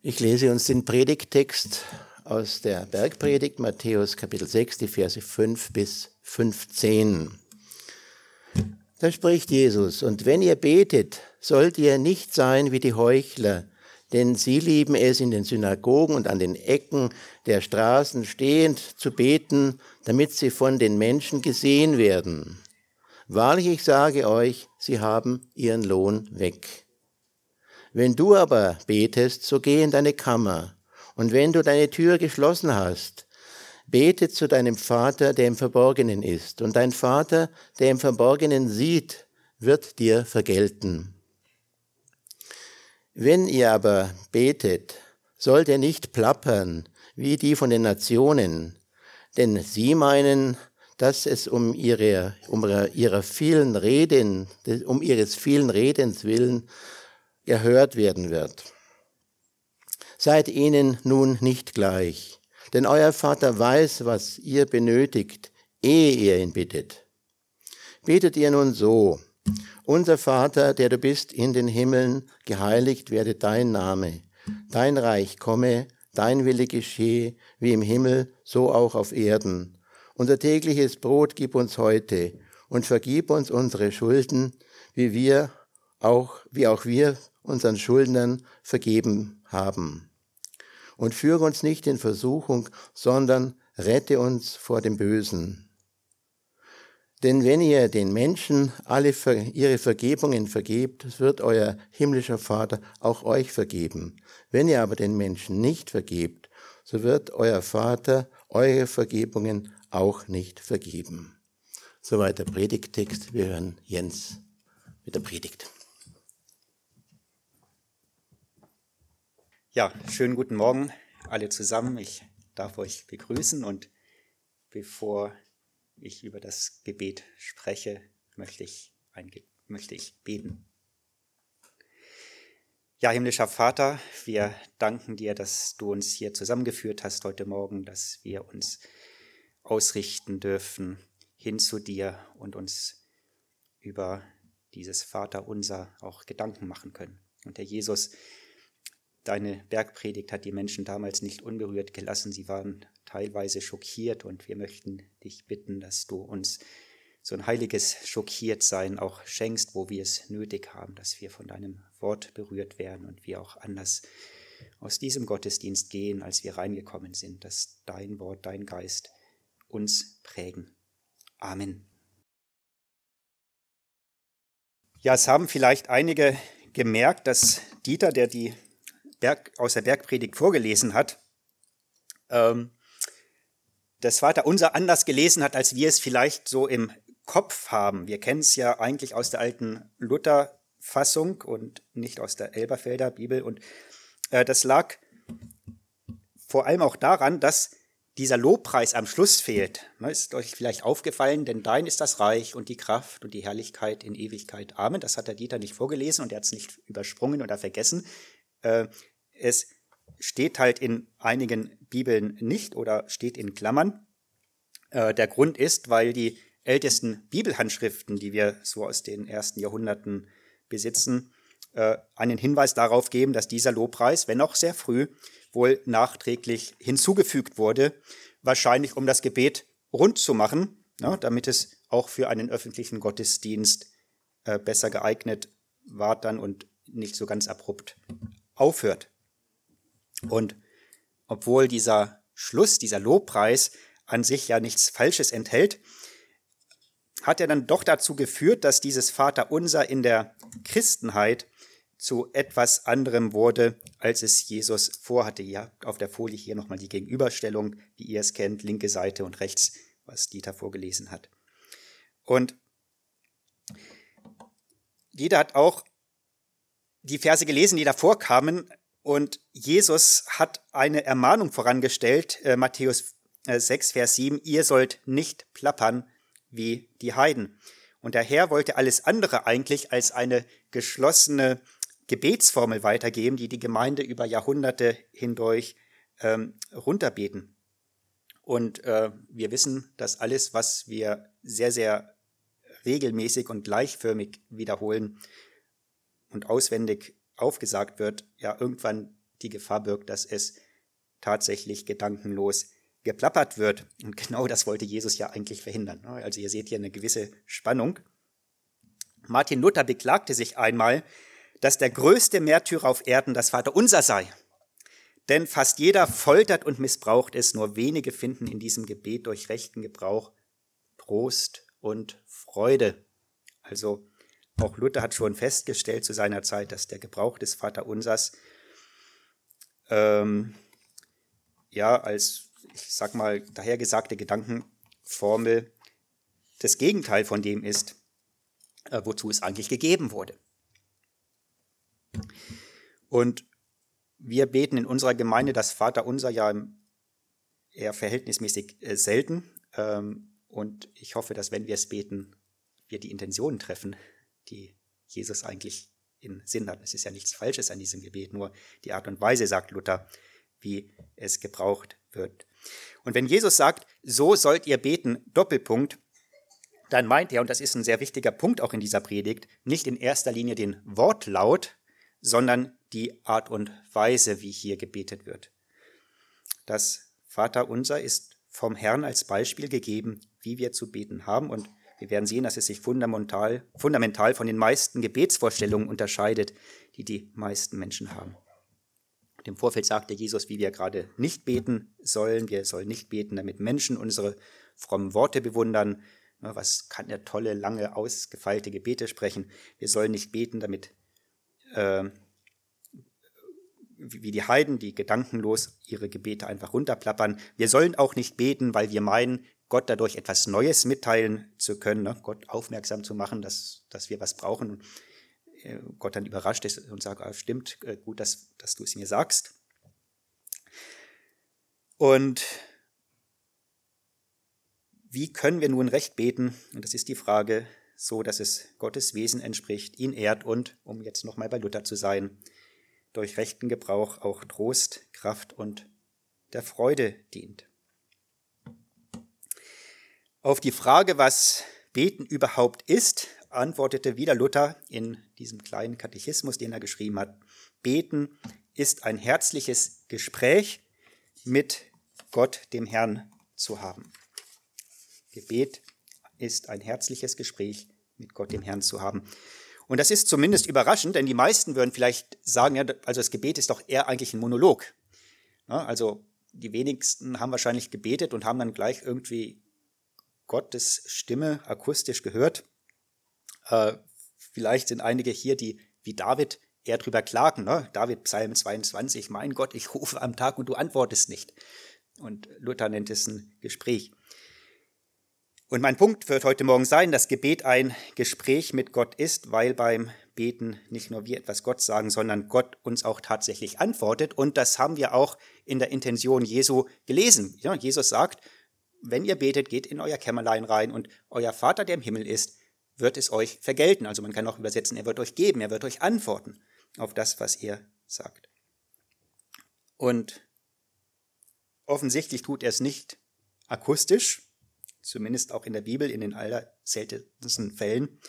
Ich lese uns den Predigttext aus der Bergpredigt Matthäus Kapitel 6, die Verse 5 bis 15. Da spricht Jesus, und wenn ihr betet, sollt ihr nicht sein wie die Heuchler, denn sie lieben es in den Synagogen und an den Ecken der Straßen stehend zu beten, damit sie von den Menschen gesehen werden. Wahrlich, ich sage euch, sie haben ihren Lohn weg. Wenn du aber betest, so geh in deine Kammer, und wenn du deine Tür geschlossen hast, bete zu deinem Vater, der im Verborgenen ist, und dein Vater, der im Verborgenen sieht, wird dir vergelten. Wenn ihr aber betet, sollt ihr nicht plappern wie die von den Nationen, denn sie meinen, dass es um ihre, um ihrer vielen Reden, um ihres vielen Redens willen erhört werden wird. Seid ihnen nun nicht gleich, denn euer Vater weiß, was ihr benötigt, ehe ihr ihn bittet. Betet ihr nun so, unser Vater, der du bist in den Himmeln, geheiligt werde dein Name, dein Reich komme, dein Wille geschehe, wie im Himmel, so auch auf Erden. Unser tägliches Brot gib uns heute und vergib uns unsere Schulden, wie wir auch, wie auch wir unseren Schuldnern vergeben haben. Und führe uns nicht in Versuchung, sondern rette uns vor dem Bösen. Denn wenn ihr den Menschen alle ihre Vergebungen vergebt, wird euer himmlischer Vater auch euch vergeben. Wenn ihr aber den Menschen nicht vergebt, so wird euer Vater eure Vergebungen auch nicht vergeben. Soweit der Predigttext. Wir hören Jens mit der Predigt. Ja, schönen guten Morgen alle zusammen. Ich darf euch begrüßen und bevor ich über das Gebet spreche, möchte ich, möchte ich beten. Ja, himmlischer Vater, wir danken dir, dass du uns hier zusammengeführt hast heute Morgen, dass wir uns ausrichten dürfen hin zu dir und uns über dieses Vaterunser auch Gedanken machen können. Und Herr Jesus, Deine Bergpredigt hat die Menschen damals nicht unberührt gelassen. Sie waren teilweise schockiert und wir möchten dich bitten, dass du uns so ein heiliges Schockiertsein auch schenkst, wo wir es nötig haben, dass wir von deinem Wort berührt werden und wir auch anders aus diesem Gottesdienst gehen, als wir reingekommen sind, dass dein Wort, dein Geist uns prägen. Amen. Ja, es haben vielleicht einige gemerkt, dass Dieter, der die Berg, aus der Bergpredigt vorgelesen hat, ähm, das Vater unser anders gelesen hat, als wir es vielleicht so im Kopf haben. Wir kennen es ja eigentlich aus der alten Luther-Fassung und nicht aus der Elberfelder Bibel. Und äh, das lag vor allem auch daran, dass dieser Lobpreis am Schluss fehlt. Ne, ist euch vielleicht aufgefallen, denn dein ist das Reich und die Kraft und die Herrlichkeit in Ewigkeit. Amen. Das hat der Dieter nicht vorgelesen und er hat es nicht übersprungen oder vergessen. Äh, es steht halt in einigen Bibeln nicht oder steht in Klammern. Äh, der Grund ist, weil die ältesten Bibelhandschriften, die wir so aus den ersten Jahrhunderten besitzen, äh, einen Hinweis darauf geben, dass dieser Lobpreis, wenn auch sehr früh, wohl nachträglich hinzugefügt wurde, wahrscheinlich um das Gebet rund zu machen, ne, damit es auch für einen öffentlichen Gottesdienst äh, besser geeignet war dann und nicht so ganz abrupt aufhört. Und obwohl dieser Schluss, dieser Lobpreis an sich ja nichts Falsches enthält, hat er dann doch dazu geführt, dass dieses Vaterunser in der Christenheit zu etwas anderem wurde, als es Jesus vorhatte. Ja, auf der Folie hier nochmal die Gegenüberstellung, wie ihr es kennt, linke Seite und rechts, was Dieter vorgelesen hat. Und Dieter hat auch die Verse gelesen, die davor kamen, und Jesus hat eine Ermahnung vorangestellt, äh, Matthäus äh, 6, Vers 7, ihr sollt nicht plappern wie die Heiden. Und der Herr wollte alles andere eigentlich als eine geschlossene Gebetsformel weitergeben, die die Gemeinde über Jahrhunderte hindurch ähm, runterbeten. Und äh, wir wissen, dass alles, was wir sehr, sehr regelmäßig und gleichförmig wiederholen und auswendig aufgesagt wird, ja irgendwann die Gefahr birgt, dass es tatsächlich gedankenlos geplappert wird. Und genau das wollte Jesus ja eigentlich verhindern. Also ihr seht hier eine gewisse Spannung. Martin Luther beklagte sich einmal, dass der größte Märtyrer auf Erden das Vaterunser sei. Denn fast jeder foltert und missbraucht es, nur wenige finden in diesem Gebet durch rechten Gebrauch Trost und Freude. Also auch Luther hat schon festgestellt zu seiner Zeit, dass der Gebrauch des Vaterunsers ähm, ja als, ich sag mal, dahergesagte Gedankenformel das Gegenteil von dem ist, äh, wozu es eigentlich gegeben wurde. Und wir beten in unserer Gemeinde das Vaterunser ja eher verhältnismäßig äh, selten. Ähm, und ich hoffe, dass wenn wir es beten, wir die Intentionen treffen, die Jesus eigentlich in Sinn hat. Es ist ja nichts Falsches an diesem Gebet, nur die Art und Weise, sagt Luther, wie es gebraucht wird. Und wenn Jesus sagt, so sollt ihr beten, Doppelpunkt, dann meint er, und das ist ein sehr wichtiger Punkt auch in dieser Predigt, nicht in erster Linie den Wortlaut, sondern die Art und Weise, wie hier gebetet wird. Das Vaterunser ist vom Herrn als Beispiel gegeben, wie wir zu beten haben. Und wir werden sehen, dass es sich fundamental, fundamental von den meisten Gebetsvorstellungen unterscheidet, die die meisten Menschen haben. Im Vorfeld sagte Jesus, wie wir gerade nicht beten sollen. Wir sollen nicht beten, damit Menschen unsere frommen Worte bewundern. Was kann der tolle, lange, ausgefeilte Gebete sprechen? Wir sollen nicht beten, damit äh, wie die Heiden, die gedankenlos ihre Gebete einfach runterplappern. Wir sollen auch nicht beten, weil wir meinen, Gott dadurch etwas Neues mitteilen zu können, ne? Gott aufmerksam zu machen, dass, dass wir was brauchen. Äh, Gott dann überrascht ist und sagt, ah, stimmt, äh, gut, dass, dass du es mir sagst. Und wie können wir nun recht beten? Und das ist die Frage, so dass es Gottes Wesen entspricht, ihn ehrt und, um jetzt nochmal bei Luther zu sein, durch rechten Gebrauch auch Trost, Kraft und der Freude dient. Auf die Frage, was Beten überhaupt ist, antwortete wieder Luther in diesem kleinen Katechismus, den er geschrieben hat. Beten ist ein herzliches Gespräch mit Gott, dem Herrn, zu haben. Gebet ist ein herzliches Gespräch mit Gott, dem Herrn, zu haben. Und das ist zumindest überraschend, denn die meisten würden vielleicht sagen, ja, also das Gebet ist doch eher eigentlich ein Monolog. Also die wenigsten haben wahrscheinlich gebetet und haben dann gleich irgendwie Gottes Stimme akustisch gehört. Äh, vielleicht sind einige hier, die wie David eher drüber klagen. Ne? David Psalm 22, mein Gott, ich rufe am Tag und du antwortest nicht. Und Luther nennt es ein Gespräch. Und mein Punkt wird heute Morgen sein, dass Gebet ein Gespräch mit Gott ist, weil beim Beten nicht nur wir etwas Gott sagen, sondern Gott uns auch tatsächlich antwortet. Und das haben wir auch in der Intention Jesu gelesen. Ja, Jesus sagt, wenn ihr betet, geht in euer Kämmerlein rein und euer Vater, der im Himmel ist, wird es euch vergelten. Also man kann auch übersetzen, er wird euch geben, er wird euch antworten auf das, was ihr sagt. Und offensichtlich tut er es nicht akustisch, zumindest auch in der Bibel in den allerseltensten Fällen.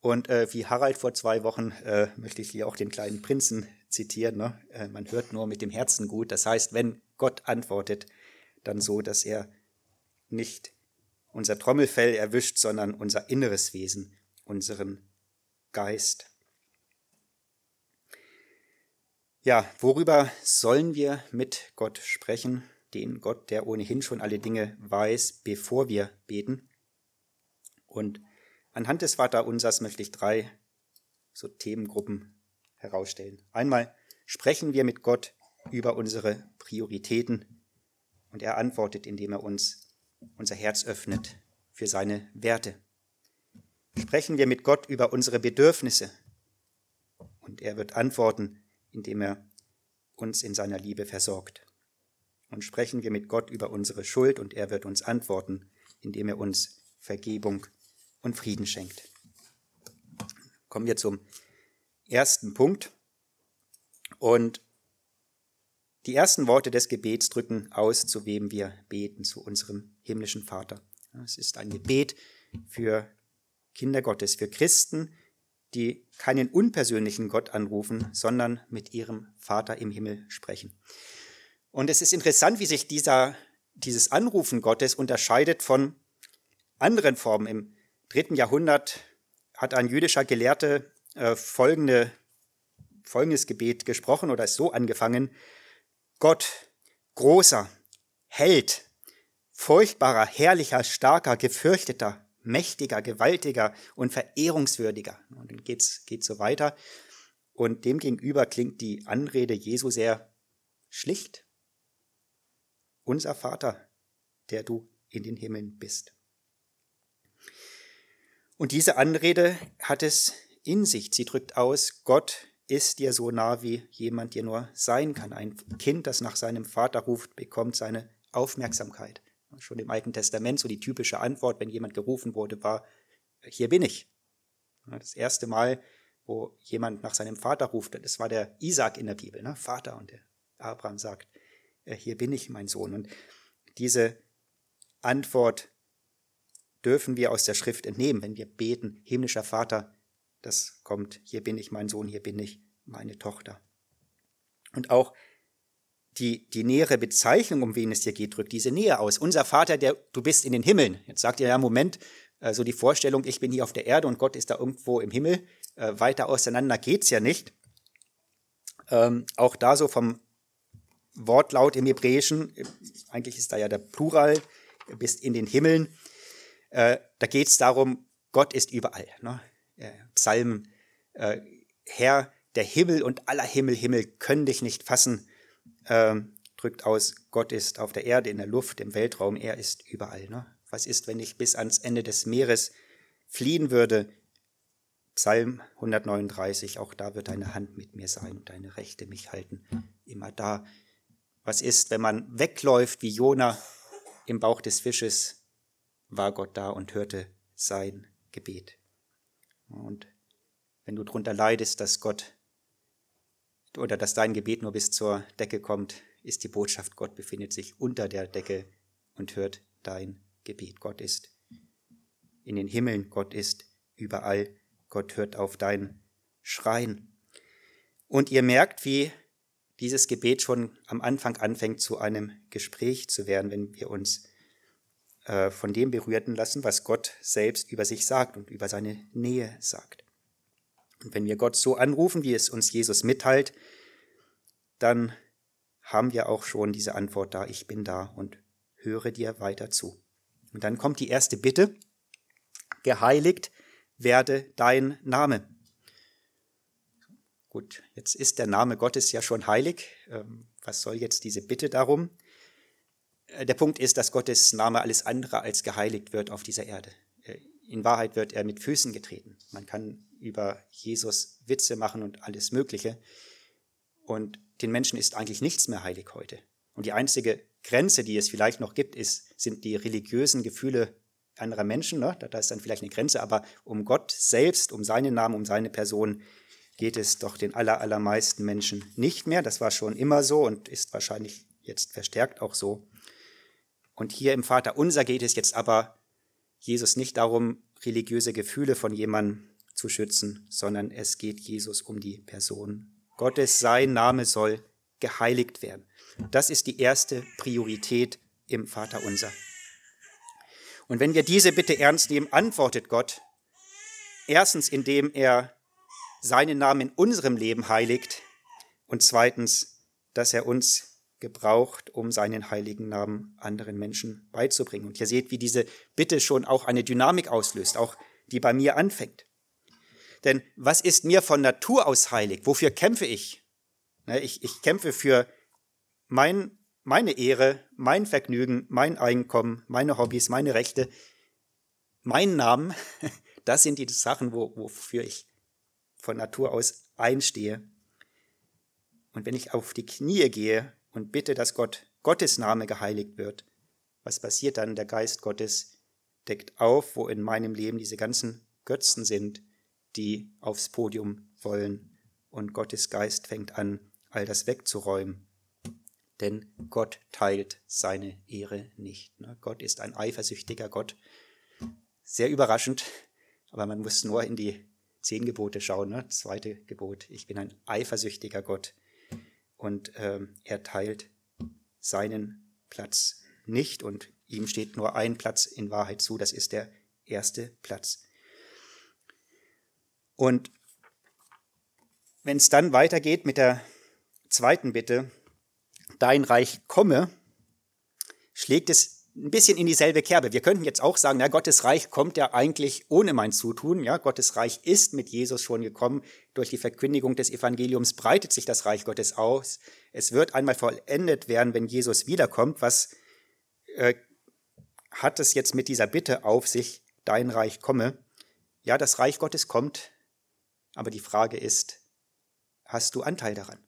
Und äh, wie Harald vor zwei Wochen äh, möchte ich hier auch den kleinen Prinzen zitieren. Ne? Äh, man hört nur mit dem Herzen gut. Das heißt, wenn Gott antwortet, dann so, dass er nicht unser Trommelfell erwischt, sondern unser inneres Wesen, unseren Geist. Ja, worüber sollen wir mit Gott sprechen? den Gott, der ohnehin schon alle Dinge weiß, bevor wir beten. Und anhand des Vaterunsers möchte ich drei so Themengruppen herausstellen. Einmal sprechen wir mit Gott über unsere Prioritäten und er antwortet, indem er uns unser Herz öffnet für seine Werte. Sprechen wir mit Gott über unsere Bedürfnisse und er wird antworten, indem er uns in seiner Liebe versorgt und sprechen wir mit Gott über unsere Schuld und er wird uns antworten, indem er uns Vergebung und Frieden schenkt. Kommen wir zum ersten Punkt. Und die ersten Worte des Gebets drücken aus, zu wem wir beten, zu unserem himmlischen Vater. Es ist ein Gebet für Kinder Gottes, für Christen, die keinen unpersönlichen Gott anrufen, sondern mit ihrem Vater im Himmel sprechen. Und es ist interessant, wie sich dieser, dieses Anrufen Gottes unterscheidet von anderen Formen. Im dritten Jahrhundert hat ein jüdischer Gelehrte äh, folgende, folgendes Gebet gesprochen oder ist so angefangen. Gott, großer, Held, furchtbarer, herrlicher, starker, gefürchteter, mächtiger, gewaltiger und verehrungswürdiger. Und dann geht's, geht's so weiter. Und demgegenüber klingt die Anrede Jesu sehr schlicht. Unser Vater, der du in den Himmeln bist. Und diese Anrede hat es in sich. Sie drückt aus, Gott ist dir so nah, wie jemand dir nur sein kann. Ein Kind, das nach seinem Vater ruft, bekommt seine Aufmerksamkeit. Schon im Alten Testament so die typische Antwort, wenn jemand gerufen wurde, war, hier bin ich. Das erste Mal, wo jemand nach seinem Vater ruft, das war der Isaac in der Bibel, ne? Vater. Und der Abraham sagt, äh, hier bin ich, mein Sohn. Und diese Antwort dürfen wir aus der Schrift entnehmen, wenn wir beten, himmlischer Vater, das kommt, hier bin ich, mein Sohn, hier bin ich, meine Tochter. Und auch die, die nähere Bezeichnung, um wen es hier geht, drückt diese Nähe aus. Unser Vater, der, du bist in den Himmeln. Jetzt sagt ihr ja, Moment, äh, so die Vorstellung, ich bin hier auf der Erde und Gott ist da irgendwo im Himmel. Äh, weiter auseinander geht's ja nicht. Ähm, auch da so vom Wortlaut im Hebräischen, äh, eigentlich ist da ja der Plural, bist in den Himmeln. Äh, da geht's darum, Gott ist überall. Ne? Äh, Psalm, äh, Herr, der Himmel und aller Himmel, Himmel können dich nicht fassen ähm, drückt aus, Gott ist auf der Erde, in der Luft, im Weltraum, er ist überall. Ne? Was ist, wenn ich bis ans Ende des Meeres fliehen würde? Psalm 139, auch da wird deine Hand mit mir sein und deine Rechte mich halten, immer da. Was ist, wenn man wegläuft wie Jona im Bauch des Fisches, war Gott da und hörte sein Gebet. Und wenn du darunter leidest, dass Gott oder dass dein Gebet nur bis zur Decke kommt, ist die Botschaft, Gott befindet sich unter der Decke und hört dein Gebet. Gott ist in den Himmeln, Gott ist überall, Gott hört auf dein Schreien. Und ihr merkt, wie dieses Gebet schon am Anfang anfängt, zu einem Gespräch zu werden, wenn wir uns äh, von dem berührten lassen, was Gott selbst über sich sagt und über seine Nähe sagt. Und wenn wir Gott so anrufen, wie es uns Jesus mitteilt, dann haben wir auch schon diese Antwort da, ich bin da und höre dir weiter zu. Und dann kommt die erste Bitte, geheiligt werde dein Name. Gut, jetzt ist der Name Gottes ja schon heilig. Ähm, was soll jetzt diese Bitte darum? Äh, der Punkt ist, dass Gottes Name alles andere als geheiligt wird auf dieser Erde. Äh, in Wahrheit wird er mit Füßen getreten. Man kann über Jesus Witze machen und alles Mögliche. Und den Menschen ist eigentlich nichts mehr heilig heute. Und die einzige Grenze, die es vielleicht noch gibt, ist, sind die religiösen Gefühle anderer Menschen. Ne? Da ist dann vielleicht eine Grenze, aber um Gott selbst, um seinen Namen, um seine Person geht es doch den aller, allermeisten Menschen nicht mehr. Das war schon immer so und ist wahrscheinlich jetzt verstärkt auch so. Und hier im Vater unser geht es jetzt aber Jesus nicht darum, religiöse Gefühle von jemandem zu schützen, sondern es geht Jesus um die Person. Gottes, sein Name soll geheiligt werden. Das ist die erste Priorität im Vater unser. Und wenn wir diese Bitte ernst nehmen, antwortet Gott erstens, indem er seinen Namen in unserem Leben heiligt und zweitens, dass er uns gebraucht, um seinen heiligen Namen anderen Menschen beizubringen. Und ihr seht, wie diese Bitte schon auch eine Dynamik auslöst, auch die bei mir anfängt. Denn was ist mir von Natur aus heilig? Wofür kämpfe ich? Ne, ich, ich kämpfe für mein, meine Ehre, mein Vergnügen, mein Einkommen, meine Hobbys, meine Rechte, meinen Namen. Das sind die Sachen, wo, wofür ich von Natur aus einstehe. Und wenn ich auf die Knie gehe und bitte, dass Gott, Gottes Name geheiligt wird, was passiert dann? Der Geist Gottes deckt auf, wo in meinem Leben diese ganzen Götzen sind, die aufs Podium wollen. Und Gottes Geist fängt an, all das wegzuräumen. Denn Gott teilt seine Ehre nicht. Ne? Gott ist ein eifersüchtiger Gott. Sehr überraschend, aber man muss nur in die zehn Gebote schauen, ne? zweite Gebot, ich bin ein eifersüchtiger Gott. Und ähm, er teilt seinen Platz nicht und ihm steht nur ein Platz in Wahrheit zu, das ist der erste Platz. Und wenn es dann weitergeht mit der zweiten Bitte, dein Reich komme, schlägt es ein bisschen in dieselbe Kerbe. Wir könnten jetzt auch sagen, ja, Gottes Reich kommt ja eigentlich ohne mein Zutun. Ja, Gottes Reich ist mit Jesus schon gekommen. Durch die Verkündigung des Evangeliums breitet sich das Reich Gottes aus. Es wird einmal vollendet werden, wenn Jesus wiederkommt. Was äh, hat es jetzt mit dieser Bitte auf sich, dein Reich komme? Ja, das Reich Gottes kommt, aber die Frage ist, hast du Anteil daran?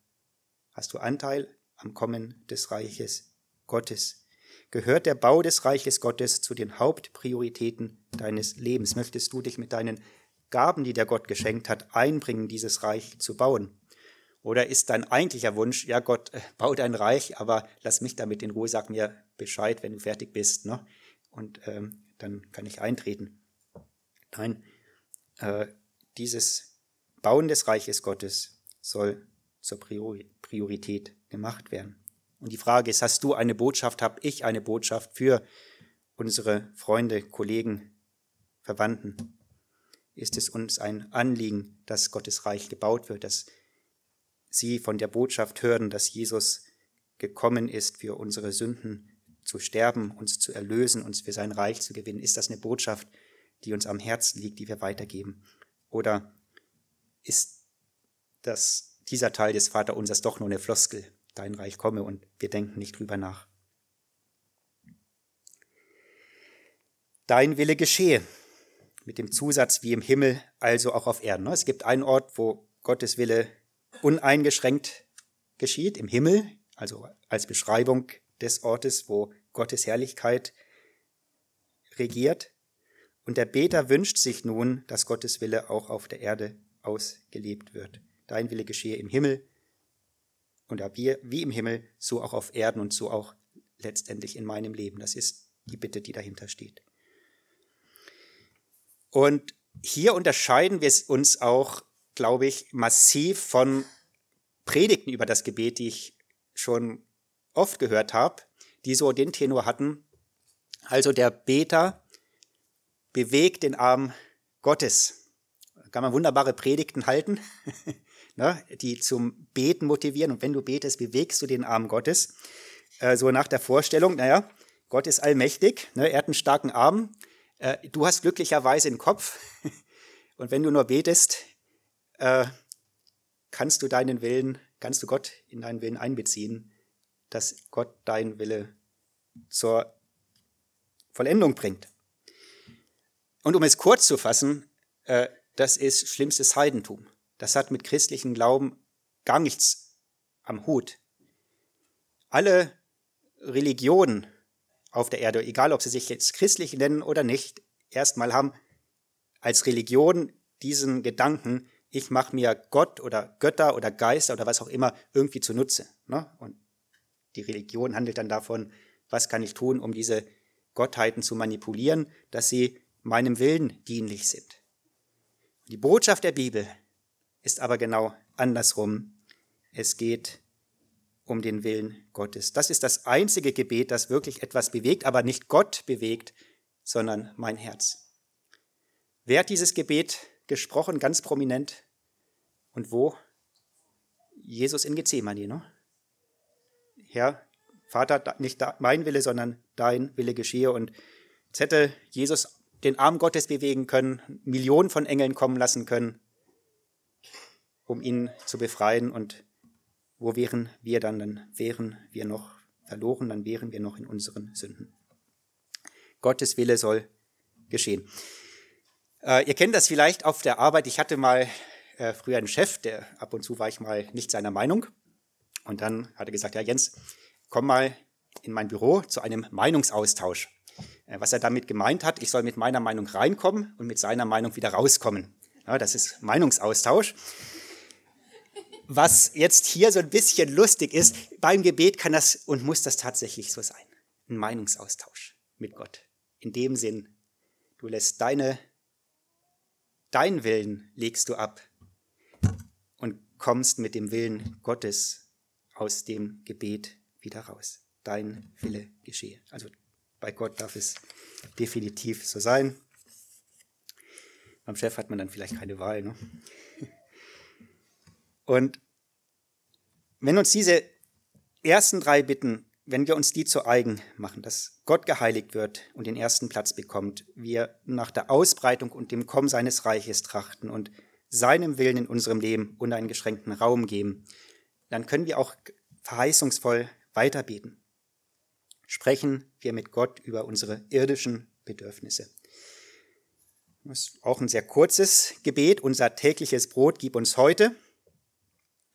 Hast du Anteil am Kommen des Reiches Gottes? Gehört der Bau des Reiches Gottes zu den Hauptprioritäten deines Lebens? Möchtest du dich mit deinen Gaben, die der Gott geschenkt hat, einbringen, dieses Reich zu bauen? Oder ist dein eigentlicher Wunsch, ja Gott, äh, bau dein Reich, aber lass mich damit in Ruhe, sag mir Bescheid, wenn du fertig bist, ne? und ähm, dann kann ich eintreten. Nein, äh, dieses Bauen des Reiches Gottes soll zur Priorität gemacht werden. Und die Frage ist, hast du eine Botschaft, habe ich eine Botschaft für unsere Freunde, Kollegen, Verwandten? Ist es uns ein Anliegen, dass Gottes Reich gebaut wird, dass sie von der Botschaft hören, dass Jesus gekommen ist, für unsere Sünden zu sterben, uns zu erlösen, uns für sein Reich zu gewinnen? Ist das eine Botschaft, die uns am Herzen liegt, die wir weitergeben? Oder ist das, dieser Teil des Vaterunsers doch nur eine Floskel, dein Reich komme und wir denken nicht drüber nach. Dein Wille geschehe, mit dem Zusatz wie im Himmel, also auch auf Erden. Es gibt einen Ort, wo Gottes Wille uneingeschränkt geschieht, im Himmel, also als Beschreibung des Ortes, wo Gottes Herrlichkeit regiert. Und der Beter wünscht sich nun, dass Gottes Wille auch auf der Erde ausgelebt wird. Dein Wille geschehe im Himmel, und wie, wie im Himmel, so auch auf Erden und so auch letztendlich in meinem Leben. Das ist die Bitte, die dahinter steht. Und hier unterscheiden wir uns auch, glaube ich, massiv von Predigten über das Gebet, die ich schon oft gehört habe, die so den Tenor hatten. Also der Beter bewegt den Arm Gottes. Da kann man wunderbare Predigten halten. ne, die zum Beten motivieren. Und wenn du betest, bewegst du den Arm Gottes. Äh, so nach der Vorstellung, naja, Gott ist allmächtig, ne, er hat einen starken Arm, äh, du hast glücklicherweise einen Kopf. Und wenn du nur betest, äh, kannst du deinen Willen, kannst du Gott in deinen Willen einbeziehen, dass Gott deinen Wille zur Vollendung bringt. Und um es kurz zu fassen, äh, das ist schlimmstes Heidentum. Das hat mit christlichem Glauben gar nichts am Hut. Alle Religionen auf der Erde, egal ob sie sich jetzt christlich nennen oder nicht, erstmal haben als Religion diesen Gedanken, ich mache mir Gott oder Götter oder Geister oder was auch immer irgendwie zunutze. Ne? Und die Religion handelt dann davon, was kann ich tun, um diese Gottheiten zu manipulieren, dass sie meinem Willen dienlich sind. Die Botschaft der Bibel ist aber genau andersrum. Es geht um den Willen Gottes. Das ist das einzige Gebet, das wirklich etwas bewegt, aber nicht Gott bewegt, sondern mein Herz. Wer hat dieses Gebet gesprochen, ganz prominent? Und wo? Jesus in Gethsemane, ne? Herr, Vater, nicht mein Wille, sondern dein Wille geschehe. Und jetzt hätte Jesus den Arm Gottes bewegen können, Millionen von Engeln kommen lassen können um ihn zu befreien. Und wo wären wir dann? Dann wären wir noch verloren, dann wären wir noch in unseren Sünden. Gottes Wille soll geschehen. Äh, ihr kennt das vielleicht auf der Arbeit. Ich hatte mal äh, früher einen Chef, der ab und zu war ich mal nicht seiner Meinung. Und dann hat er gesagt, ja Jens, komm mal in mein Büro zu einem Meinungsaustausch. Äh, was er damit gemeint hat, ich soll mit meiner Meinung reinkommen und mit seiner Meinung wieder rauskommen. Ja, das ist Meinungsaustausch was jetzt hier so ein bisschen lustig ist, beim Gebet kann das und muss das tatsächlich so sein. Ein Meinungsaustausch mit Gott. In dem Sinn, du lässt deine dein Willen legst du ab und kommst mit dem Willen Gottes aus dem Gebet wieder raus. Dein Wille geschehe. Also bei Gott darf es definitiv so sein. Beim Chef hat man dann vielleicht keine Wahl. Ne? Und wenn uns diese ersten drei Bitten, wenn wir uns die zu eigen machen, dass Gott geheiligt wird und den ersten Platz bekommt, wir nach der Ausbreitung und dem Kommen seines Reiches trachten und seinem Willen in unserem Leben uneingeschränkten Raum geben, dann können wir auch verheißungsvoll weiterbeten. Sprechen wir mit Gott über unsere irdischen Bedürfnisse. Das ist auch ein sehr kurzes Gebet. Unser tägliches Brot gib uns heute.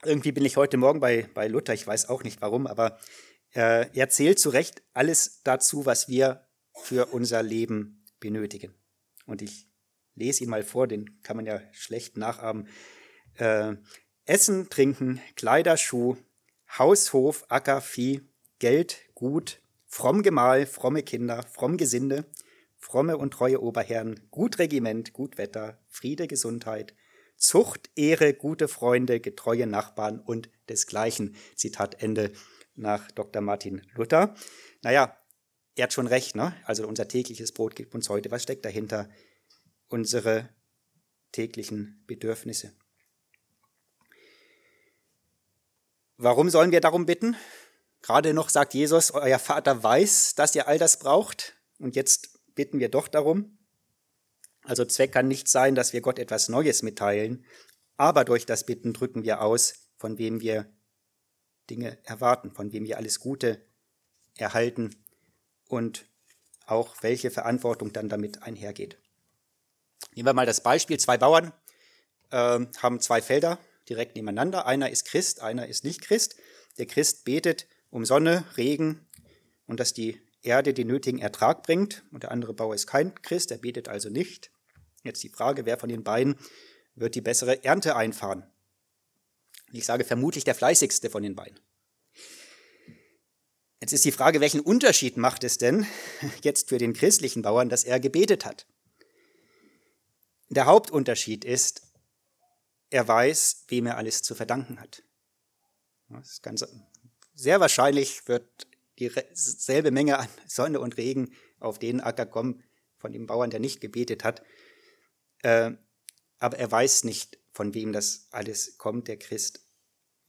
Irgendwie bin ich heute Morgen bei, bei Luther, ich weiß auch nicht warum, aber äh, er zählt zu Recht alles dazu, was wir für unser Leben benötigen. Und ich lese ihn mal vor, den kann man ja schlecht nachahmen. Äh, Essen, Trinken, Kleider, Schuh, Haus, Hof, Acker, Vieh, Geld, Gut, fromm Gemahl, fromme Kinder, fromm Gesinde, fromme und treue Oberherren, gut Regiment, gut Wetter, Friede, Gesundheit, Zucht, Ehre, gute Freunde, getreue Nachbarn und desgleichen. Zitat Ende nach Dr. Martin Luther. Naja, er hat schon recht, ne? Also unser tägliches Brot gibt uns heute. Was steckt dahinter? Unsere täglichen Bedürfnisse. Warum sollen wir darum bitten? Gerade noch sagt Jesus, euer Vater weiß, dass ihr all das braucht. Und jetzt bitten wir doch darum. Also Zweck kann nicht sein, dass wir Gott etwas Neues mitteilen, aber durch das Bitten drücken wir aus, von wem wir Dinge erwarten, von wem wir alles Gute erhalten und auch welche Verantwortung dann damit einhergeht. Nehmen wir mal das Beispiel, zwei Bauern äh, haben zwei Felder direkt nebeneinander. Einer ist Christ, einer ist nicht Christ. Der Christ betet um Sonne, Regen und dass die Erde den nötigen Ertrag bringt. Und der andere Bauer ist kein Christ, er betet also nicht. Jetzt die Frage, wer von den beiden wird die bessere Ernte einfahren? Ich sage vermutlich der fleißigste von den beiden. Jetzt ist die Frage, welchen Unterschied macht es denn jetzt für den christlichen Bauern, dass er gebetet hat? Der Hauptunterschied ist, er weiß, wem er alles zu verdanken hat. Ganz, sehr wahrscheinlich wird dieselbe Menge an Sonne und Regen auf den Acker kommen von dem Bauern, der nicht gebetet hat. Äh, aber er weiß nicht, von wem das alles kommt. Der Christ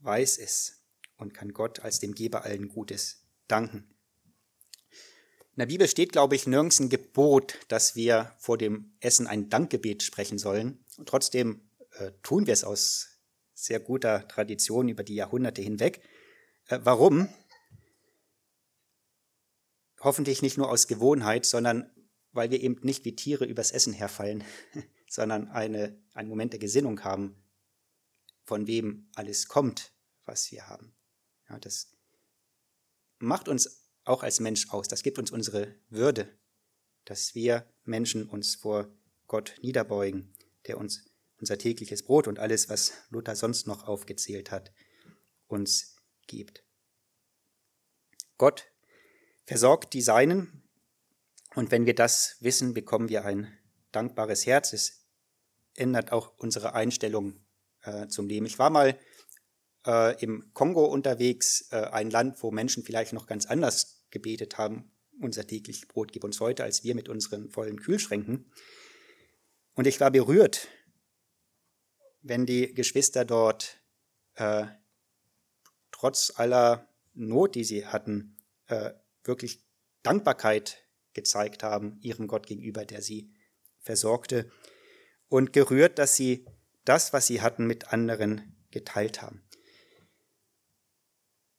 weiß es und kann Gott als dem Geber allen Gutes danken. In der Bibel steht, glaube ich, nirgends ein Gebot, dass wir vor dem Essen ein Dankgebet sprechen sollen. Und trotzdem äh, tun wir es aus sehr guter Tradition über die Jahrhunderte hinweg. Äh, warum? Hoffentlich nicht nur aus Gewohnheit, sondern weil wir eben nicht wie Tiere übers Essen herfallen, sondern eine, einen Moment der Gesinnung haben, von wem alles kommt, was wir haben. Ja, das macht uns auch als Mensch aus. Das gibt uns unsere Würde, dass wir Menschen uns vor Gott niederbeugen, der uns unser tägliches Brot und alles, was Luther sonst noch aufgezählt hat, uns gibt. Gott versorgt die Seinen und wenn wir das wissen, bekommen wir ein dankbares Herz. Es ändert auch unsere Einstellung äh, zum Leben. Ich war mal äh, im Kongo unterwegs, äh, ein Land, wo Menschen vielleicht noch ganz anders gebetet haben. Unser tägliches Brot gibt uns heute, als wir mit unseren vollen Kühlschränken. Und ich war berührt, wenn die Geschwister dort äh, trotz aller Not, die sie hatten, äh, wirklich Dankbarkeit gezeigt haben ihrem Gott gegenüber, der sie versorgte und gerührt, dass sie das, was sie hatten, mit anderen geteilt haben.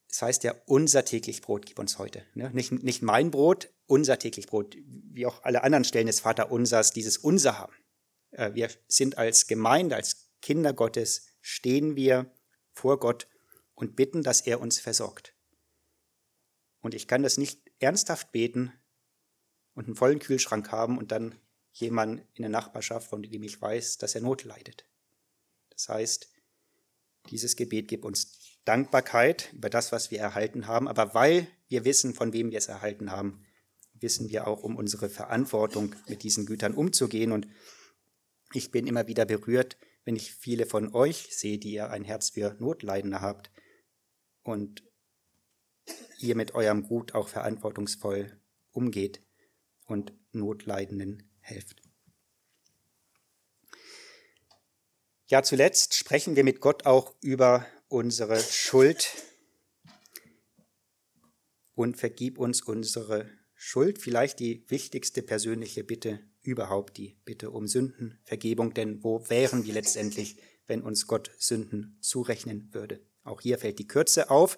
Das heißt ja, unser täglich Brot gib uns heute. Ne? Nicht, nicht mein Brot, unser täglich Brot, wie auch alle anderen Stellen des Vaterunsers dieses Unser haben. Äh, wir sind als Gemeinde, als Kinder Gottes, stehen wir vor Gott und bitten, dass er uns versorgt. Und ich kann das nicht ernsthaft beten und einen vollen Kühlschrank haben und dann jemand in der Nachbarschaft, von dem ich weiß, dass er Not leidet. Das heißt, dieses Gebet gibt uns Dankbarkeit über das, was wir erhalten haben, aber weil wir wissen, von wem wir es erhalten haben, wissen wir auch um unsere Verantwortung, mit diesen Gütern umzugehen. Und Ich bin immer wieder berührt, wenn ich viele von euch sehe, die ihr ein Herz für Notleidende habt und ihr mit eurem Gut auch verantwortungsvoll umgeht und Notleidenden helft. Ja, zuletzt sprechen wir mit Gott auch über unsere Schuld und vergib uns unsere Schuld. Vielleicht die wichtigste persönliche Bitte überhaupt, die Bitte um Sündenvergebung. Denn wo wären wir letztendlich, wenn uns Gott Sünden zurechnen würde? Auch hier fällt die Kürze auf.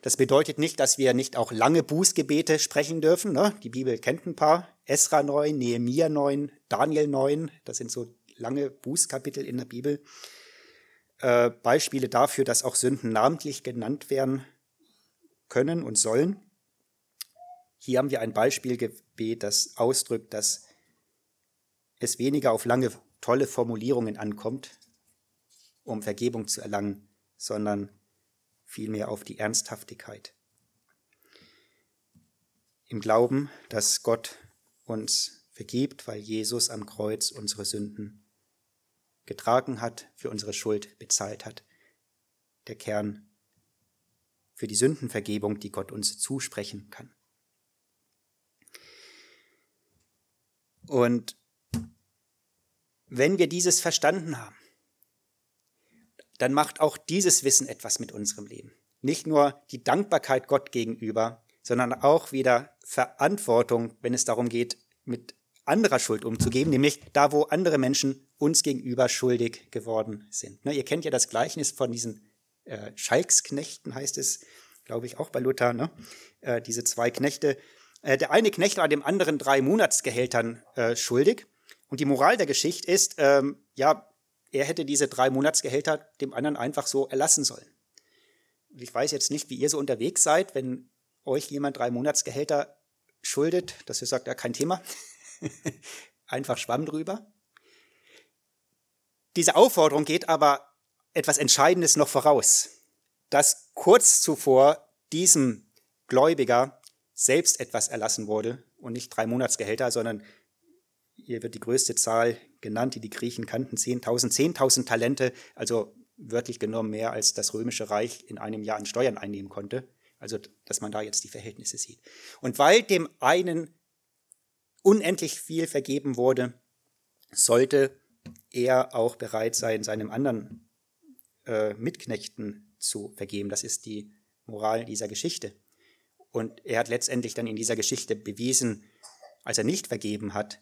Das bedeutet nicht, dass wir nicht auch lange Bußgebete sprechen dürfen. Ne? Die Bibel kennt ein paar. Esra 9, Nehemiah 9, Daniel 9. Das sind so lange Bußkapitel in der Bibel. Äh, Beispiele dafür, dass auch Sünden namentlich genannt werden können und sollen. Hier haben wir ein Beispielgebet, das ausdrückt, dass es weniger auf lange, tolle Formulierungen ankommt, um Vergebung zu erlangen, sondern vielmehr auf die Ernsthaftigkeit. Im Glauben, dass Gott uns vergibt, weil Jesus am Kreuz unsere Sünden getragen hat, für unsere Schuld bezahlt hat. Der Kern für die Sündenvergebung, die Gott uns zusprechen kann. Und wenn wir dieses verstanden haben, dann macht auch dieses Wissen etwas mit unserem Leben. Nicht nur die Dankbarkeit Gott gegenüber, sondern auch wieder Verantwortung, wenn es darum geht, mit anderer Schuld umzugeben, nämlich da, wo andere Menschen uns gegenüber schuldig geworden sind. Ne, ihr kennt ja das Gleichnis von diesen äh, Schalksknechten, heißt es, glaube ich, auch bei Luther, ne? äh, diese zwei Knechte. Äh, der eine Knecht war dem anderen drei Monatsgehältern äh, schuldig. Und die Moral der Geschichte ist, ähm, ja, er hätte diese drei Monatsgehälter dem anderen einfach so erlassen sollen. Ich weiß jetzt nicht, wie ihr so unterwegs seid, wenn euch jemand drei Monatsgehälter schuldet, dass ihr sagt, ja, kein Thema, einfach Schwamm drüber. Diese Aufforderung geht aber etwas Entscheidendes noch voraus, dass kurz zuvor diesem Gläubiger selbst etwas erlassen wurde und nicht drei Monatsgehälter, sondern hier wird die größte Zahl genannt, die die Griechen kannten, 10.000, 10.000 Talente, also wörtlich genommen mehr als das römische Reich in einem Jahr an Steuern einnehmen konnte. Also, dass man da jetzt die Verhältnisse sieht. Und weil dem einen unendlich viel vergeben wurde, sollte er auch bereit sein, seinem anderen äh, Mitknechten zu vergeben. Das ist die Moral dieser Geschichte. Und er hat letztendlich dann in dieser Geschichte bewiesen, als er nicht vergeben hat,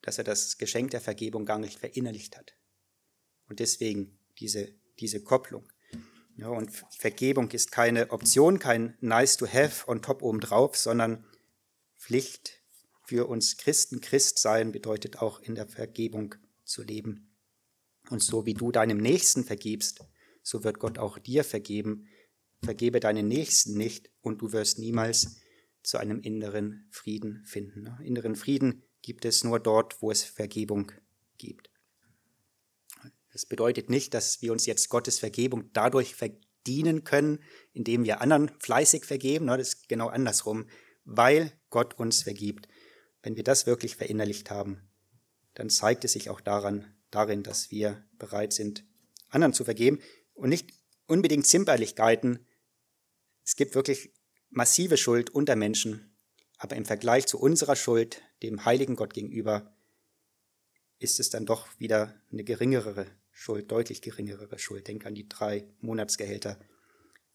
dass er das Geschenk der Vergebung gar nicht verinnerlicht hat. Und deswegen diese, diese Kopplung. Ja, und Vergebung ist keine Option, kein nice to have on top obendrauf, sondern Pflicht für uns Christen. Christ sein bedeutet auch in der Vergebung zu leben. Und so wie du deinem Nächsten vergibst, so wird Gott auch dir vergeben. Vergebe deinen Nächsten nicht und du wirst niemals zu einem inneren Frieden finden. Inneren Frieden gibt es nur dort, wo es Vergebung gibt. Das bedeutet nicht, dass wir uns jetzt Gottes Vergebung dadurch verdienen können, indem wir anderen fleißig vergeben. Das ist genau andersrum, weil Gott uns vergibt. Wenn wir das wirklich verinnerlicht haben, dann zeigt es sich auch daran, darin, dass wir bereit sind, anderen zu vergeben und nicht unbedingt Zimperlichkeiten. Es gibt wirklich massive Schuld unter Menschen, aber im Vergleich zu unserer Schuld, dem heiligen Gott gegenüber, ist es dann doch wieder eine geringere Schuld, deutlich geringere Schuld. Denk an die drei Monatsgehälter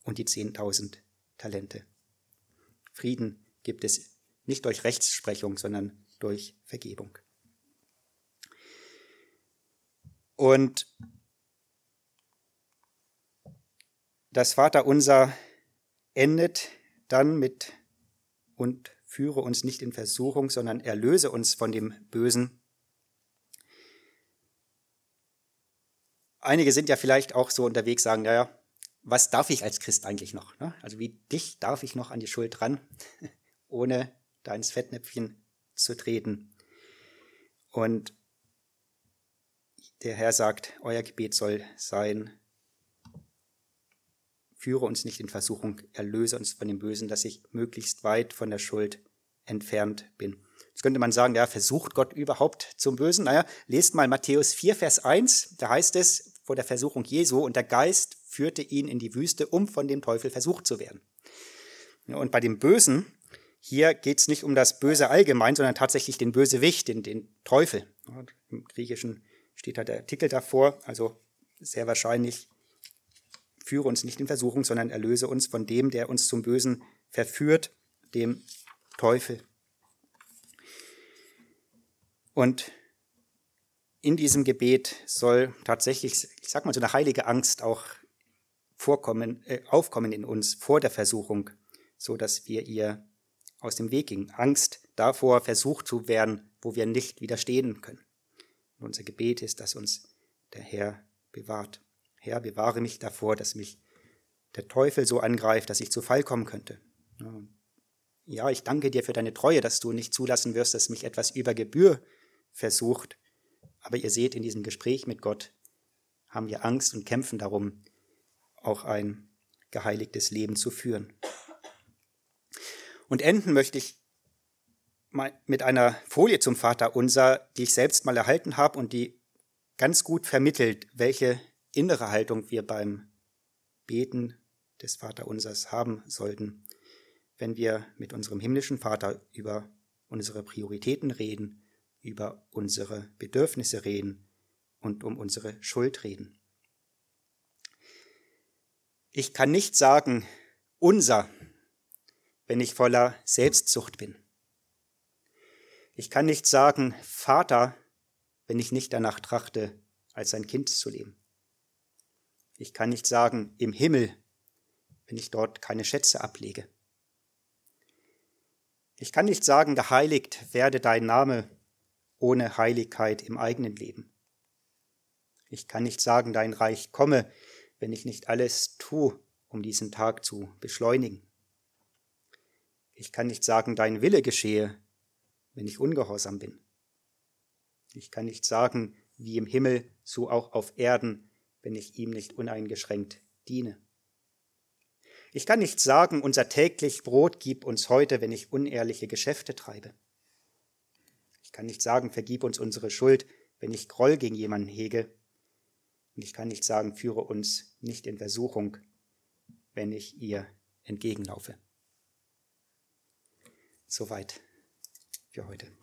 und die 10.000 Talente. Frieden gibt es nicht durch Rechtsprechung, sondern durch Vergebung. Und das Vaterunser endet dann mit und führe uns nicht in Versuchung, sondern erlöse uns von dem Bösen. Einige sind ja vielleicht auch so unterwegs, sagen, naja, was darf ich als Christ eigentlich noch? Ne? Also wie dich darf ich noch an die Schuld ran, ohne da ins Fettnäpfchen zu treten. Und der Herr sagt, euer Gebet soll sein, führe uns nicht in Versuchung, erlöse uns von dem Bösen, dass ich möglichst weit von der Schuld entfernt bin. Jetzt könnte man sagen, ja, versucht Gott überhaupt zum Bösen? Naja, lest mal Matthäus 4, Vers 1, da heißt es vor der Versuchung Jesu, und der Geist führte ihn in die Wüste, um von dem Teufel versucht zu werden. Und bei dem Bösen, hier geht es nicht um das Böse allgemein, sondern tatsächlich den Bösewicht, den, den Teufel. Im Griechischen steht da der Artikel davor, also sehr wahrscheinlich führe uns nicht in Versuchung, sondern erlöse uns von dem, der uns zum Bösen verführt, dem Teufel. Und in diesem Gebet soll tatsächlich, ich sag mal, so eine heilige Angst auch vorkommen, äh, aufkommen in uns vor der Versuchung, so dass wir ihr aus dem Weg gingen. Angst davor, versucht zu werden, wo wir nicht widerstehen können. Und unser Gebet ist, dass uns der Herr bewahrt. Herr, bewahre mich davor, dass mich der Teufel so angreift, dass ich zu Fall kommen könnte. Ja, ich danke dir für deine Treue, dass du nicht zulassen wirst, dass mich etwas über Gebühr versucht. Aber ihr seht, in diesem Gespräch mit Gott haben wir Angst und kämpfen darum, auch ein geheiligtes Leben zu führen. Und enden möchte ich mit einer Folie zum Vater unser, die ich selbst mal erhalten habe und die ganz gut vermittelt, welche innere Haltung wir beim Beten des Vaterunsers haben sollten, wenn wir mit unserem himmlischen Vater über unsere Prioritäten reden über unsere Bedürfnisse reden und um unsere Schuld reden. Ich kann nicht sagen, unser, wenn ich voller Selbstsucht bin. Ich kann nicht sagen, Vater, wenn ich nicht danach trachte, als ein Kind zu leben. Ich kann nicht sagen, im Himmel, wenn ich dort keine Schätze ablege. Ich kann nicht sagen, geheiligt werde dein Name, ohne Heiligkeit im eigenen Leben. Ich kann nicht sagen, dein Reich komme, wenn ich nicht alles tue, um diesen Tag zu beschleunigen. Ich kann nicht sagen, dein Wille geschehe, wenn ich ungehorsam bin. Ich kann nicht sagen, wie im Himmel, so auch auf Erden, wenn ich ihm nicht uneingeschränkt diene. Ich kann nicht sagen, unser täglich Brot gib uns heute, wenn ich unehrliche Geschäfte treibe. Ich kann nicht sagen, vergib uns unsere Schuld, wenn ich Groll gegen jemanden hege. Und ich kann nicht sagen, führe uns nicht in Versuchung, wenn ich ihr entgegenlaufe. Soweit für heute.